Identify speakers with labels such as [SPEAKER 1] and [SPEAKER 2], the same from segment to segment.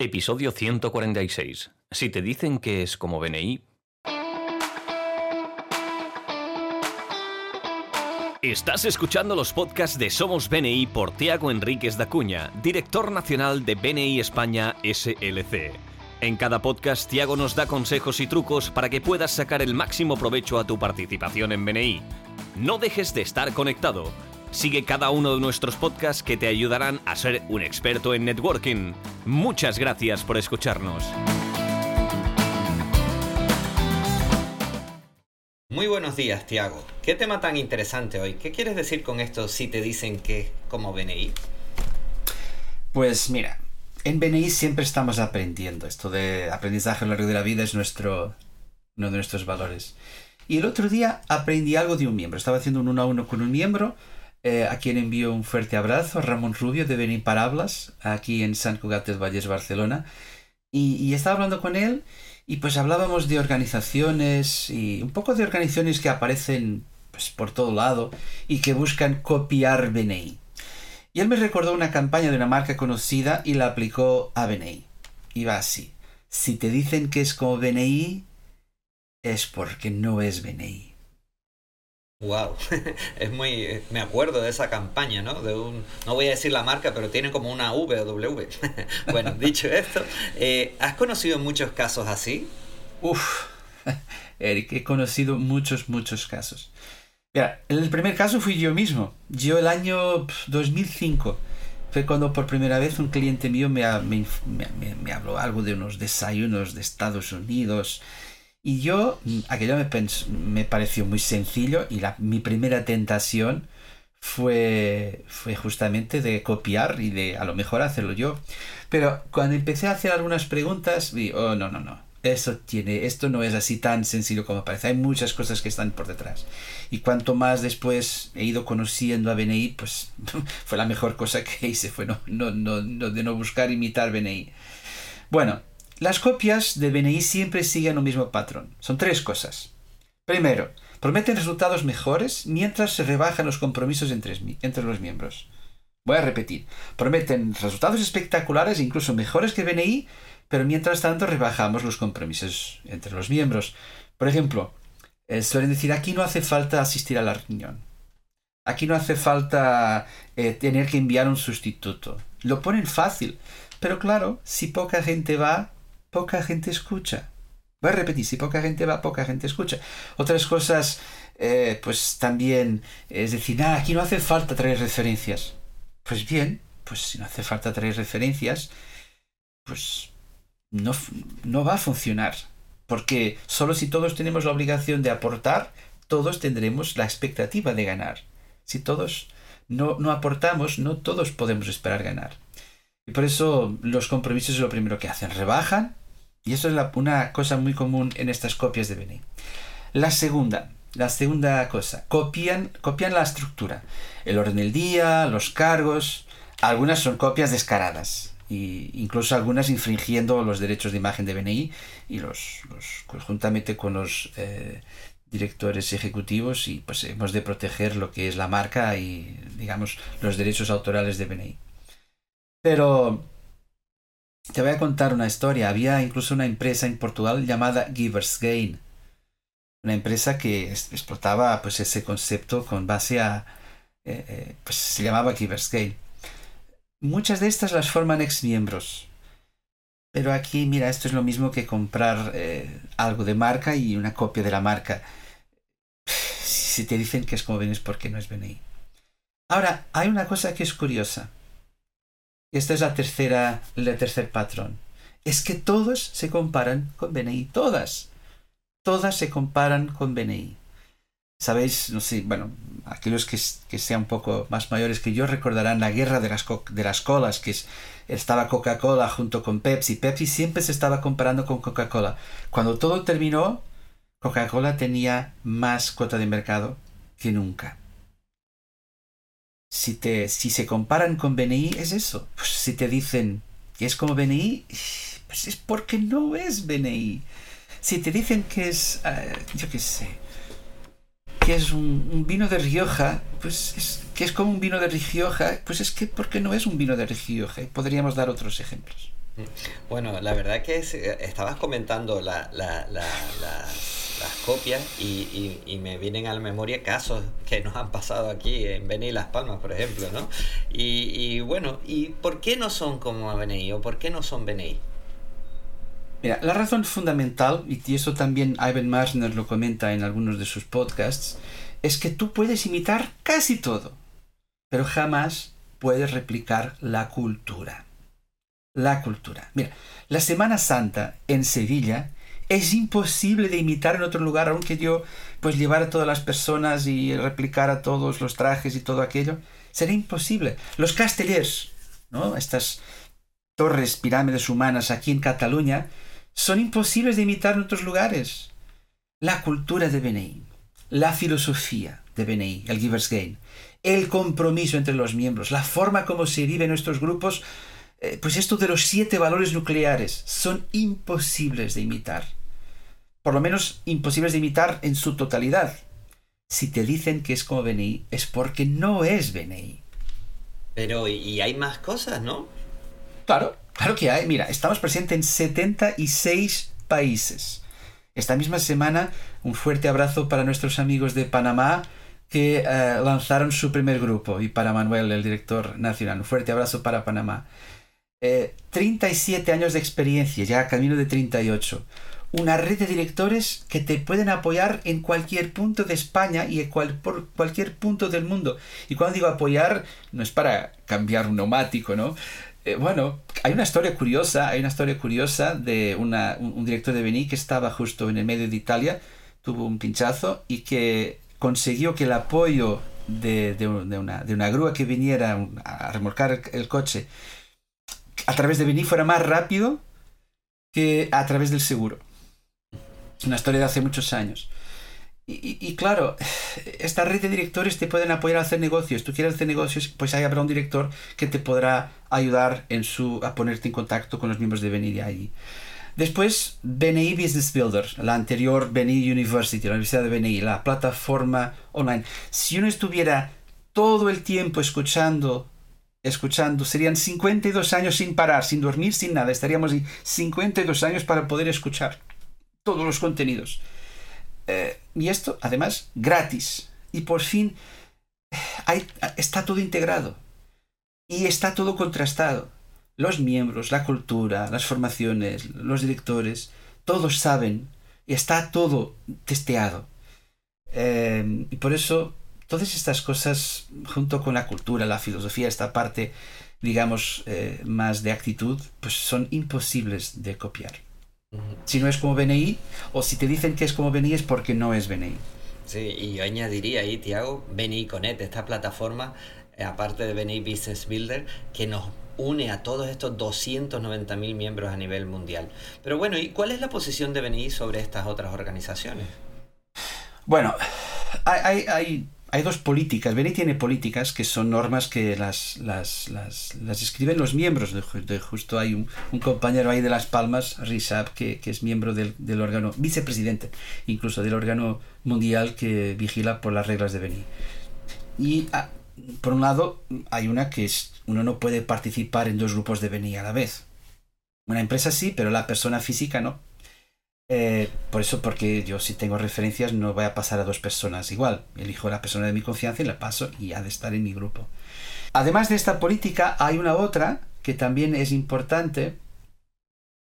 [SPEAKER 1] Episodio 146. Si te dicen que es como BNI... Estás escuchando los podcasts de Somos BNI por Tiago Enríquez da Cuña, director nacional de BNI España SLC. En cada podcast, Tiago nos da consejos y trucos para que puedas sacar el máximo provecho a tu participación en BNI. No dejes de estar conectado. Sigue cada uno de nuestros podcasts que te ayudarán a ser un experto en networking. Muchas gracias por escucharnos.
[SPEAKER 2] Muy buenos días, Tiago. ¿Qué tema tan interesante hoy? ¿Qué quieres decir con esto si te dicen que como BNI?
[SPEAKER 3] Pues mira, en BNI siempre estamos aprendiendo. Esto de aprendizaje a lo largo de la vida es nuestro, uno de nuestros valores. Y el otro día aprendí algo de un miembro. Estaba haciendo un uno a uno con un miembro eh, a quien envío un fuerte abrazo, Ramón Rubio de Benin Parablas, aquí en San Cugat del Valles, Barcelona. Y, estaba hablando con él y pues hablábamos de organizaciones y un poco de organizaciones que aparecen pues, por todo lado y que buscan copiar BNI. Y él me recordó una campaña de una marca conocida y la aplicó a BNI. Iba así. Si te dicen que es como BNI, es porque no es BNI.
[SPEAKER 2] Wow, es muy, me acuerdo de esa campaña, ¿no? De un, no voy a decir la marca, pero tiene como una V o W. bueno, dicho esto, eh, ¿has conocido muchos casos así?
[SPEAKER 3] Uf, Eric, he conocido muchos, muchos casos. Mira, el primer caso fui yo mismo. Yo el año 2005 fue cuando por primera vez un cliente mío me, me, me, me habló algo de unos desayunos de Estados Unidos y yo, aquello me, pareció muy sencillo y mi primera tentación fue, fue justamente de copiar y de a lo mejor hacerlo yo. Pero cuando empecé a hacer algunas preguntas, vi, oh, no, no, no. Eso tiene, esto no es así tan sencillo como parece. Hay muchas cosas que están por detrás. Y cuanto más después he ido conociendo a BNI, pues fue la mejor cosa que hice, fue no, no, no, no de no buscar imitar BNI. Bueno, las copias de BNI siempre siguen un mismo patrón. Son tres cosas. Primero, prometen resultados mejores mientras se rebajan los compromisos entre, los miembros. Voy a repetir. Prometen resultados espectaculares, incluso mejores que BNI, pero mientras tanto rebajamos los compromisos entre los miembros. Por ejemplo, eh, suelen decir aquí no hace falta asistir a la reunión. Aquí no hace falta eh, tener que enviar un sustituto. Lo ponen fácil. Pero claro, si poca gente va, poca gente escucha. Voy a repetir, si poca gente va, poca gente escucha. Otras cosas, eh, pues también, es decir, nada, aquí no hace falta traer referencias. Pues bien, pues si no hace falta traer referencias, pues no, no va a funcionar. Porque solo si todos tenemos la obligación de aportar, todos tendremos la expectativa de ganar. Si todos no, no aportamos, no todos podemos esperar ganar. Y por eso los compromisos es lo primero que hacen. Rebajan y eso es una cosa muy común en estas copias de BNI. La segunda, la segunda cosa, copian, copian la estructura, el orden del día, los cargos, algunas son copias descaradas, e incluso algunas infringiendo los derechos de imagen de BNI y los, conjuntamente con los eh, directores ejecutivos y pues hemos de proteger lo que es la marca y digamos los derechos autorales de BNI. Pero te voy a contar una historia. Había incluso una empresa en Portugal llamada Givers Gain. Una empresa que explotaba pues, ese concepto con base a... Eh, eh, pues se llamaba Givers Gain. Muchas de estas las forman ex miembros. Pero aquí, mira, esto es lo mismo que comprar eh, algo de marca y una copia de la marca. Si te dicen que es como ven es porque no es BNI. Ahora, hay una cosa que es curiosa. Esta es la tercera, el tercer patrón. Es que todos se comparan con BNI, todas. Todas se comparan con BNI. Sabéis, no sé, bueno, aquellos que, que sean un poco más mayores que yo recordarán la guerra de las, de las colas, que estaba Coca-Cola junto con Pepsi. Pepsi siempre se estaba comparando con Coca-Cola. Cuando todo terminó, Coca-Cola tenía más cuota de mercado que nunca si, te, si se comparan con BNI, es eso. Pues si te dicen que es como BNI, pues es porque no es BNI. Si te dicen que es, eh, yo qué sé, que es un, vino de Rioja, pues es que es como un vino de Rioja, pues es que porque no es un vino de Rioja. Podríamos dar otros ejemplos.
[SPEAKER 2] Bueno, la verdad que eh, estabas comentando las copias y, me vienen a la memoria casos que nos han pasado aquí en Beni Las Palmas, por ejemplo, ¿no? Y, bueno, ¿y por qué no son como BNI o por qué no son BNI?
[SPEAKER 3] Mira, la razón fundamental, y eso también Ivan Marsner lo comenta en algunos de sus podcasts, es que tú puedes imitar casi todo, pero jamás puedes replicar la cultura la cultura. Mira, la Semana Santa en Sevilla es imposible de imitar en otro lugar, aunque yo pues llevar a todas las personas y replicar todos los trajes y todo aquello, sería imposible. Los castellers, ¿no? Estas torres, pirámides humanas aquí en Cataluña, son imposibles de imitar en otros lugares. La cultura de BNI, la filosofía de BNI, el Givers Gain, el compromiso entre los miembros, la forma como se vive en nuestros grupos eh, pues esto de los siete valores nucleares son imposibles de imitar. Por lo menos imposibles de imitar en su totalidad. Si te dicen que es como BNI, es porque no es BNI.
[SPEAKER 2] Pero, y hay más cosas, ¿no?
[SPEAKER 3] Claro, claro que hay. Mira, estamos presentes en 76 países. Esta misma semana, un fuerte abrazo para nuestros amigos de Panamá que eh, lanzaron su primer grupo y para Manuel, el director nacional. Un fuerte abrazo para Panamá. 37 eh, años de experiencia, ya camino de 38. Una red de directores que te pueden apoyar en cualquier punto de España y en por cualquier punto del mundo. Y cuando digo apoyar, no es para cambiar un neumático, ¿no? Eh, bueno, hay una historia curiosa, hay una historia curiosa de un, director de Beni que estaba justo en el medio de Italia, tuvo un pinchazo y que consiguió que el apoyo de una grúa que viniera a remolcar el coche a través de Beni fuera más rápido que a través del seguro. Una historia de hace muchos años. Y, claro, esta red de directores te pueden apoyar a hacer negocios. Tú quieres hacer negocios, pues ahí habrá un director que te podrá ayudar en su, a ponerte en contacto con los miembros de BNI de allí. Después, BNI Business Builder, la anterior BNI University, la Universidad de BNI, la plataforma online. Si uno estuviera todo el tiempo escuchando escuchando. Serían 52 años sin parar, sin dormir, sin nada. Estaríamos ahí 52 años para poder escuchar todos los contenidos. Eh, y esto, además, gratis. Y por fin, hay, está todo integrado. Y está todo contrastado. Los miembros, la cultura, las formaciones, los directores, todos saben y está todo testeado. Eh, y por eso Todas estas cosas, junto con la cultura, la filosofía, esta parte, digamos, eh, más de actitud, pues son imposibles de copiar. Si no es como BNI, o si te dicen que es como BNI, es porque no es BNI.
[SPEAKER 2] Sí, y yo añadiría ahí, Tiago, BNI Connect, esta plataforma, eh, aparte de BNI Business Builder, que nos une a todos estos 290.000 miembros a nivel mundial. Pero bueno, ¿y cuál es la posición de BNI sobre estas otras organizaciones?
[SPEAKER 3] Bueno, hay, hay hay dos políticas. Beni tiene políticas que son normas que las, escriben los miembros. De, justo hay un, compañero ahí de Las Palmas, Rizab, que, es miembro del, del, órgano, vicepresidente incluso del órgano mundial que vigila por las reglas de Beni. Y ah, por un lado hay una que es, uno no puede participar en dos grupos de Beni a la vez. Una empresa sí, pero la persona física no. Eh, por eso, porque yo si tengo referencias no voy a pasar a dos personas igual. Elijo la persona de mi confianza y la paso y ha de estar en mi grupo. Además de esta política, hay una otra que también es importante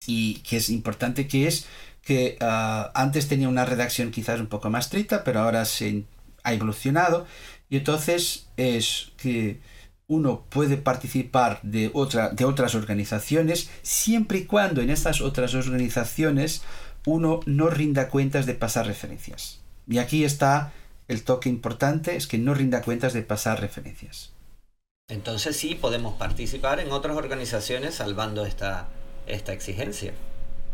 [SPEAKER 3] y que es importante que es que ah, antes tenía una redacción quizás un poco más estricta, pero ahora se ha evolucionado y entonces es que uno puede participar de, otra, de otras organizaciones siempre y cuando en estas otras organizaciones uno no rinda cuentas de pasar referencias. Y aquí está el toque importante, es que no rinda cuentas de pasar referencias.
[SPEAKER 2] Entonces sí podemos participar en otras organizaciones salvando esta, esta exigencia.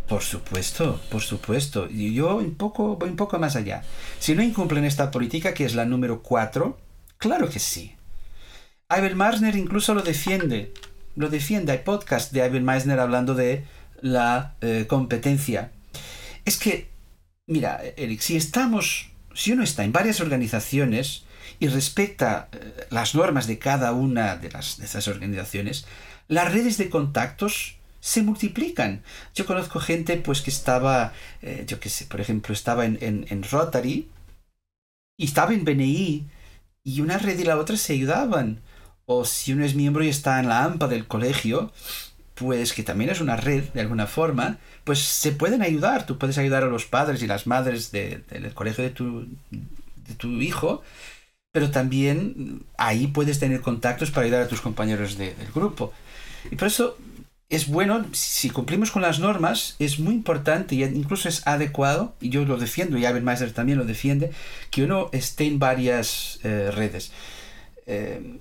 [SPEAKER 3] Por supuesto, por supuesto. Y yo un poco, voy un poco más allá. Si no incumplen esta política, que es la número 4, claro que sí. Abel Meisner incluso lo defiende. Lo defiende. Hay podcast de Abel Meisner hablando de la eh, competencia es que, mira, Eric, si estamos, si uno está en varias organizaciones y respecta eh, las normas de cada una de, las, de esas organizaciones, las redes de contactos se multiplican. Yo conozco gente pues que estaba, eh, yo qué sé, por ejemplo, estaba en, en, Rotary y estaba en BNI y una red y la otra se ayudaban. O si uno es miembro y está en la AMPA del colegio, pues que también es una red de alguna forma, pues se pueden ayudar. Tú puedes ayudar a los padres y las madres del colegio de tu, hijo, pero también ahí puedes tener contactos para ayudar a tus compañeros del grupo. Y por eso es bueno, si cumplimos con las normas, es muy importante y incluso es adecuado, y yo lo defiendo, y Abenmeister también lo defiende, que uno esté en varias eh, redes. Eh,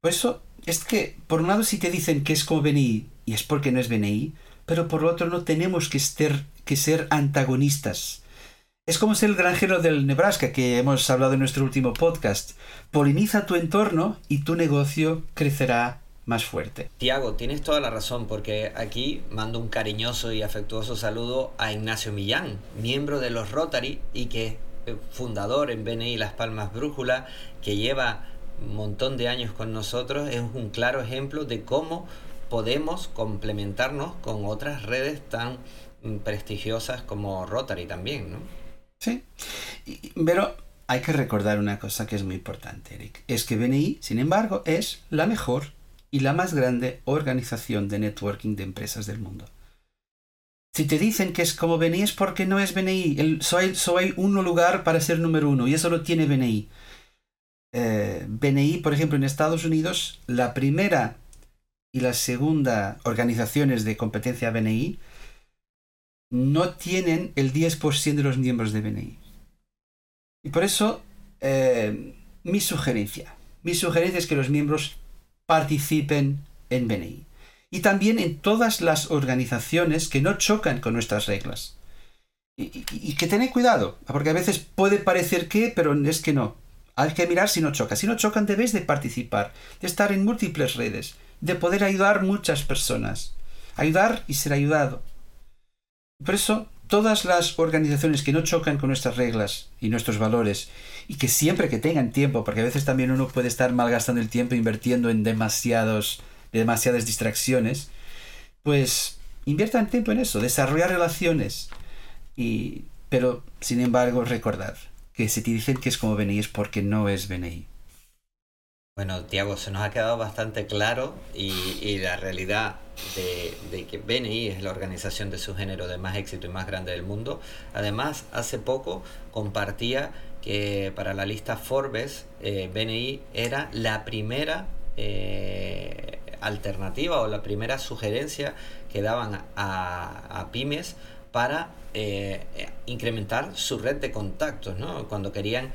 [SPEAKER 3] por eso es que, por un lado, si te dicen que es como BNI, y es porque no es BNI, pero por otro no tenemos que, que ser antagonistas. Es como ser el granjero del Nebraska que hemos hablado en nuestro último podcast. Poliniza tu entorno y tu negocio crecerá más fuerte.
[SPEAKER 2] Tiago, tienes toda la razón, porque aquí mando un cariñoso y afectuoso saludo a Ignacio Millán, miembro de los Rotary y que es fundador en BNI Las Palmas Brújula, que lleva un montón de años con nosotros, es un claro ejemplo de cómo podemos complementarnos con otras redes tan prestigiosas como Rotary también, ¿no?
[SPEAKER 3] Sí, pero hay que recordar una cosa que es muy importante, Eric. Es que BNI, sin embargo, es la mejor y la más grande organización de networking de empresas del mundo. Si te dicen que es como BNI es porque no es BNI. El, soy, soy un lugar para ser número uno y eso lo tiene BNI. Eh, BNI, por ejemplo, en Estados Unidos, la primera y la segunda organizaciones de competencia BNI no tienen el 10% de los miembros de BNI. Y por eso, eh, mi sugerencia. Mi sugerencia es que los miembros participen en BNI. Y también en todas las organizaciones que no chocan con nuestras reglas. Y, que tened cuidado, porque a veces puede parecer que, pero es que no. Hay que mirar si no choca. Si no chocan, debes de participar, de estar en múltiples redes, de poder ayudar muchas personas. Ayudar y ser ayudado. Por eso, todas las organizaciones que no chocan con nuestras reglas y nuestros valores y que siempre que tengan tiempo, porque a veces también uno puede estar malgastando el tiempo invirtiendo en demasiados, demasiadas distracciones, pues inviertan tiempo en eso, desarrollar relaciones. Y, pero, sin embargo, recordar que si te dicen que es como BNI es porque no es BNI.
[SPEAKER 2] Bueno, Tiago, se nos ha quedado bastante claro y, la realidad de, que BNI es la organización de su género de más éxito y más grande del mundo. Además, hace poco compartía que para la lista Forbes, eh, BNI era la primera eh, alternativa o la primera sugerencia que daban a, pymes para eh, incrementar su red de contactos. Cuando querían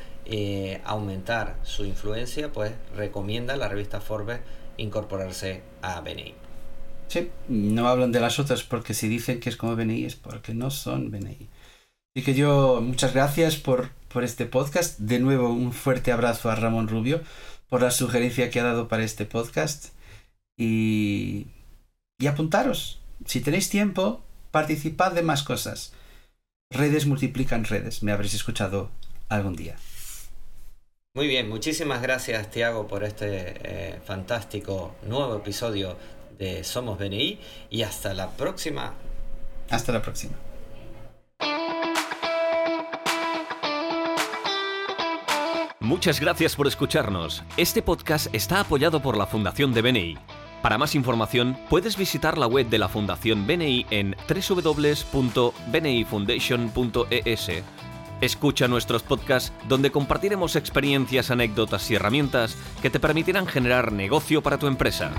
[SPEAKER 2] aumentar su influencia, pues recomienda la revista Forbes incorporarse a BNI.
[SPEAKER 3] Sí, no hablan de las otras porque si dicen que es como BNI es porque no son BNI. Y que yo, muchas gracias por, por este podcast. De nuevo, un fuerte abrazo a Ramón Rubio por la sugerencia que ha dado para este podcast. Y, y apuntaros. Si tenéis tiempo, participad de más cosas. Redes multiplican redes. Me habréis escuchado algún día.
[SPEAKER 2] Muy bien, muchísimas gracias Tiago por este eh, fantástico nuevo episodio de Somos BNI y hasta la próxima.
[SPEAKER 3] Hasta la próxima.
[SPEAKER 1] Muchas gracias por escucharnos. Este podcast está apoyado por la Fundación de BNI. Para más información, puedes visitar la web de la Fundación BNI en www.bnifoundation.es. Escucha nuestros podcasts donde compartiremos experiencias, anécdotas y herramientas que te permitirán generar negocio para tu empresa.